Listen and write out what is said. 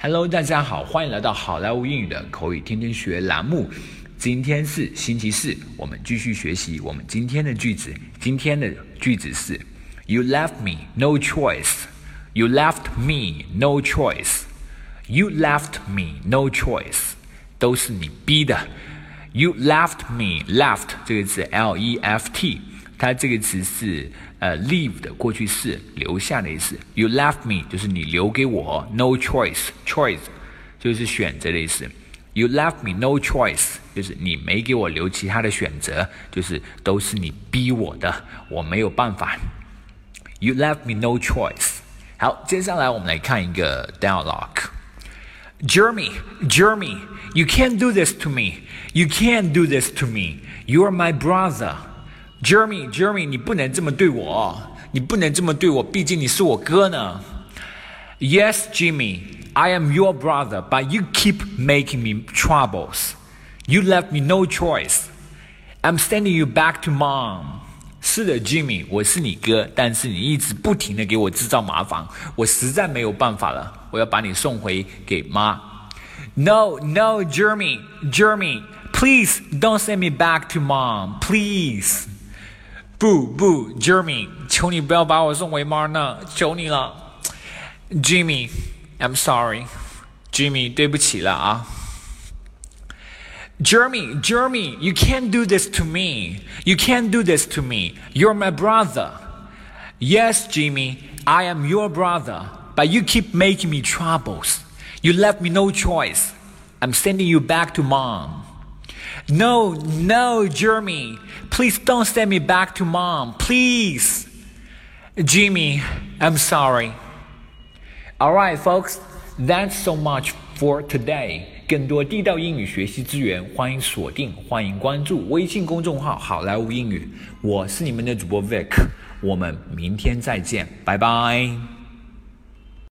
Hello，大家好，欢迎来到好莱坞英语的口语天天学栏目。今天是星期四，我们继续学习我们今天的句子。今天的句子是：You left me no choice. You left me no choice. You left me no choice. 都是你逼的。You left me left 这个词 L E F T，它这个词是。呃，leave 的过去式，留下的意思。You left me 就是你留给我，no choice，choice 就是选择的意思。You left me no choice 就是你没给我留其他的选择，就是都是你逼我的，我没有办法。You left me no choice。好，接下来我们来看一个 dialogue。Jeremy, Jeremy, you can't do this to me. You can't do this to me. You're my brother. Jeremy, Jeremy，你不能这么对我，你不能这么对我，毕竟你是我哥呢。Yes, Jimmy, I am your brother, but you keep making me troubles. You left me no choice. I'm sending you back to mom. 是的，Jimmy，我是你哥，但是你一直不停的给我制造麻烦，我实在没有办法了，我要把你送回给妈。No, no, Jeremy, Jeremy, please don't send me back to mom, please. 不不，Jeremy，求你不要把我送回 Marna，求你了。Jimmy，I'm sorry，Jimmy，对不起了啊。Jeremy, Jeremy, you can't do this to me. You can't do this to me. You're my brother. Yes, Jimmy, I am your brother, but you keep making me troubles. You left me no choice. I'm sending you back to mom. No, no, Jeremy. Please don't send me back to mom. Please. Jimmy, I'm sorry. Alright, folks. That's so much for today. 更多地道英语学习资源，欢迎锁定，欢迎关注微信公众号“好莱坞英语”。我是你们的主播 Vic，我们明天再见，拜拜。